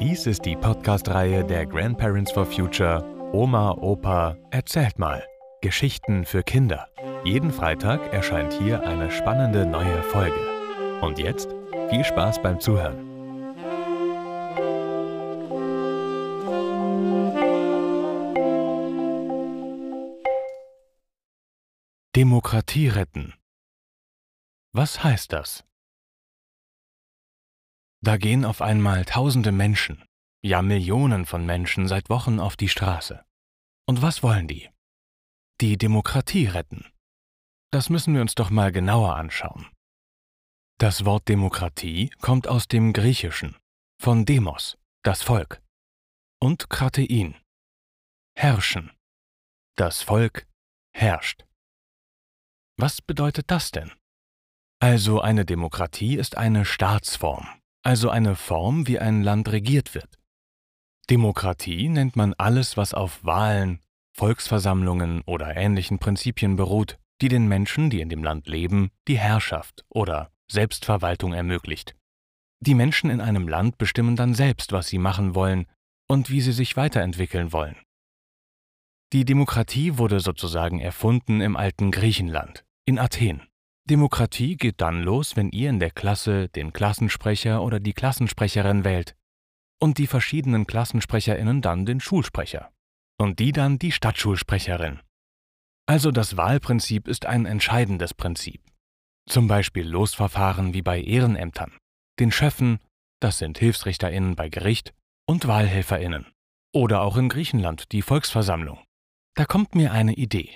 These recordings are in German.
Dies ist die Podcast-Reihe der Grandparents for Future Oma, Opa, erzählt mal. Geschichten für Kinder. Jeden Freitag erscheint hier eine spannende neue Folge. Und jetzt viel Spaß beim Zuhören. Demokratie retten. Was heißt das? Da gehen auf einmal tausende Menschen, ja Millionen von Menschen seit Wochen auf die Straße. Und was wollen die? Die Demokratie retten. Das müssen wir uns doch mal genauer anschauen. Das Wort Demokratie kommt aus dem Griechischen, von Demos, das Volk, und Kratein, herrschen. Das Volk herrscht. Was bedeutet das denn? Also eine Demokratie ist eine Staatsform, also eine Form, wie ein Land regiert wird. Demokratie nennt man alles, was auf Wahlen, Volksversammlungen oder ähnlichen Prinzipien beruht, die den Menschen, die in dem Land leben, die Herrschaft oder Selbstverwaltung ermöglicht. Die Menschen in einem Land bestimmen dann selbst, was sie machen wollen und wie sie sich weiterentwickeln wollen. Die Demokratie wurde sozusagen erfunden im alten Griechenland, in Athen. Demokratie geht dann los, wenn ihr in der Klasse den Klassensprecher oder die Klassensprecherin wählt und die verschiedenen Klassensprecherinnen dann den Schulsprecher und die dann die Stadtschulsprecherin. Also das Wahlprinzip ist ein entscheidendes Prinzip. Zum Beispiel Losverfahren wie bei Ehrenämtern, den Schöffen, das sind Hilfsrichterinnen bei Gericht, und Wahlhelferinnen. Oder auch in Griechenland die Volksversammlung. Da kommt mir eine Idee.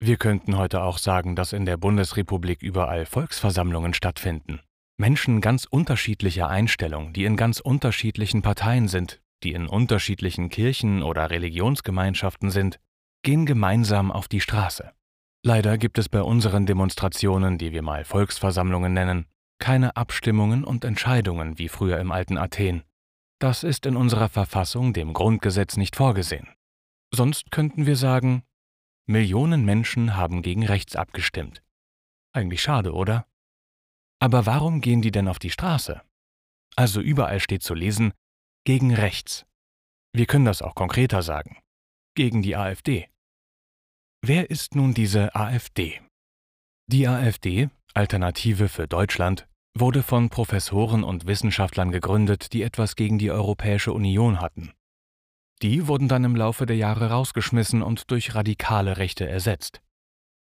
Wir könnten heute auch sagen, dass in der Bundesrepublik überall Volksversammlungen stattfinden. Menschen ganz unterschiedlicher Einstellung, die in ganz unterschiedlichen Parteien sind, die in unterschiedlichen Kirchen oder Religionsgemeinschaften sind, gehen gemeinsam auf die Straße. Leider gibt es bei unseren Demonstrationen, die wir mal Volksversammlungen nennen, keine Abstimmungen und Entscheidungen wie früher im alten Athen. Das ist in unserer Verfassung, dem Grundgesetz, nicht vorgesehen. Sonst könnten wir sagen, Millionen Menschen haben gegen rechts abgestimmt. Eigentlich schade, oder? Aber warum gehen die denn auf die Straße? Also überall steht zu lesen, gegen rechts. Wir können das auch konkreter sagen. Gegen die AfD. Wer ist nun diese AfD? Die AfD, Alternative für Deutschland, wurde von Professoren und Wissenschaftlern gegründet, die etwas gegen die Europäische Union hatten. Die wurden dann im Laufe der Jahre rausgeschmissen und durch radikale Rechte ersetzt.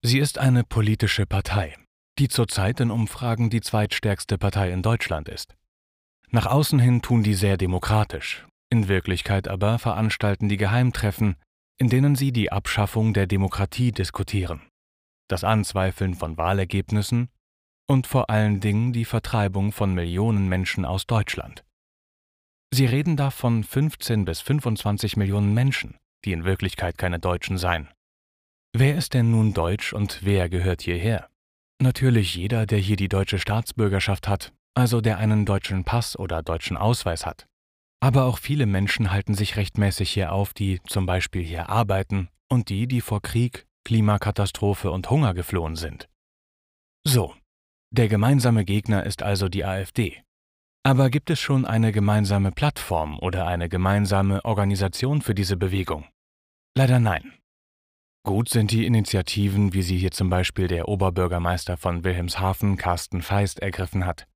Sie ist eine politische Partei, die zurzeit in Umfragen die zweitstärkste Partei in Deutschland ist. Nach außen hin tun die sehr demokratisch, in Wirklichkeit aber veranstalten die Geheimtreffen, in denen sie die Abschaffung der Demokratie diskutieren, das Anzweifeln von Wahlergebnissen und vor allen Dingen die Vertreibung von Millionen Menschen aus Deutschland. Sie reden da von 15 bis 25 Millionen Menschen, die in Wirklichkeit keine Deutschen seien. Wer ist denn nun deutsch und wer gehört hierher? Natürlich jeder, der hier die deutsche Staatsbürgerschaft hat, also der einen deutschen Pass oder deutschen Ausweis hat. Aber auch viele Menschen halten sich rechtmäßig hier auf, die zum Beispiel hier arbeiten und die, die vor Krieg, Klimakatastrophe und Hunger geflohen sind. So, der gemeinsame Gegner ist also die AfD. Aber gibt es schon eine gemeinsame Plattform oder eine gemeinsame Organisation für diese Bewegung? Leider nein. Gut sind die Initiativen, wie sie hier zum Beispiel der Oberbürgermeister von Wilhelmshaven, Carsten Feist, ergriffen hat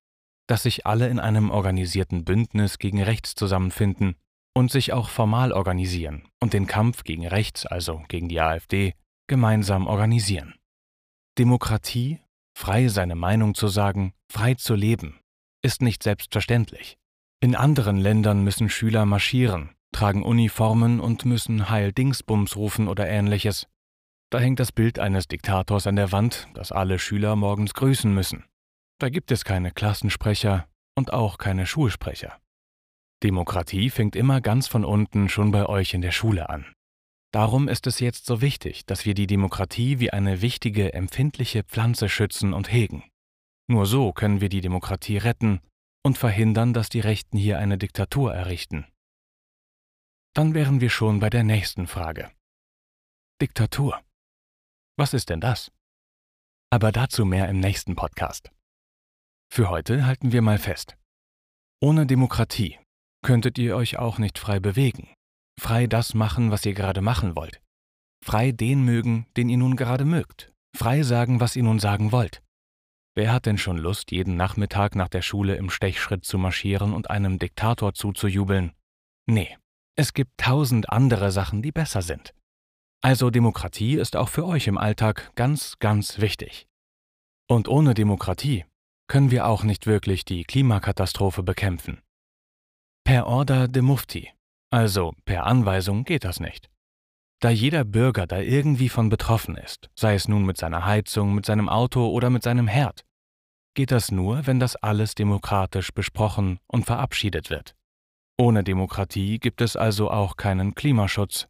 dass sich alle in einem organisierten Bündnis gegen rechts zusammenfinden und sich auch formal organisieren und den Kampf gegen rechts, also gegen die AfD, gemeinsam organisieren. Demokratie, frei seine Meinung zu sagen, frei zu leben, ist nicht selbstverständlich. In anderen Ländern müssen Schüler marschieren, tragen Uniformen und müssen Heil Dingsbums rufen oder ähnliches. Da hängt das Bild eines Diktators an der Wand, das alle Schüler morgens grüßen müssen. Da gibt es keine Klassensprecher und auch keine Schulsprecher. Demokratie fängt immer ganz von unten schon bei euch in der Schule an. Darum ist es jetzt so wichtig, dass wir die Demokratie wie eine wichtige, empfindliche Pflanze schützen und hegen. Nur so können wir die Demokratie retten und verhindern, dass die Rechten hier eine Diktatur errichten. Dann wären wir schon bei der nächsten Frage. Diktatur. Was ist denn das? Aber dazu mehr im nächsten Podcast. Für heute halten wir mal fest. Ohne Demokratie könntet ihr euch auch nicht frei bewegen, frei das machen, was ihr gerade machen wollt, frei den mögen, den ihr nun gerade mögt, frei sagen, was ihr nun sagen wollt. Wer hat denn schon Lust, jeden Nachmittag nach der Schule im Stechschritt zu marschieren und einem Diktator zuzujubeln? Nee, es gibt tausend andere Sachen, die besser sind. Also Demokratie ist auch für euch im Alltag ganz, ganz wichtig. Und ohne Demokratie können wir auch nicht wirklich die Klimakatastrophe bekämpfen. Per Order de Mufti, also per Anweisung, geht das nicht. Da jeder Bürger da irgendwie von betroffen ist, sei es nun mit seiner Heizung, mit seinem Auto oder mit seinem Herd, geht das nur, wenn das alles demokratisch besprochen und verabschiedet wird. Ohne Demokratie gibt es also auch keinen Klimaschutz.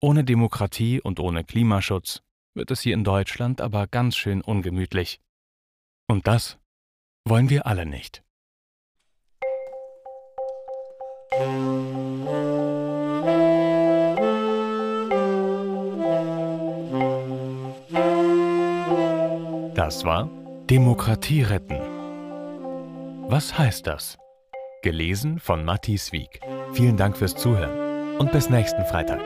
Ohne Demokratie und ohne Klimaschutz wird es hier in Deutschland aber ganz schön ungemütlich. Und das wollen wir alle nicht. Das war Demokratie retten. Was heißt das? Gelesen von Matthias Wieck. Vielen Dank fürs Zuhören und bis nächsten Freitag.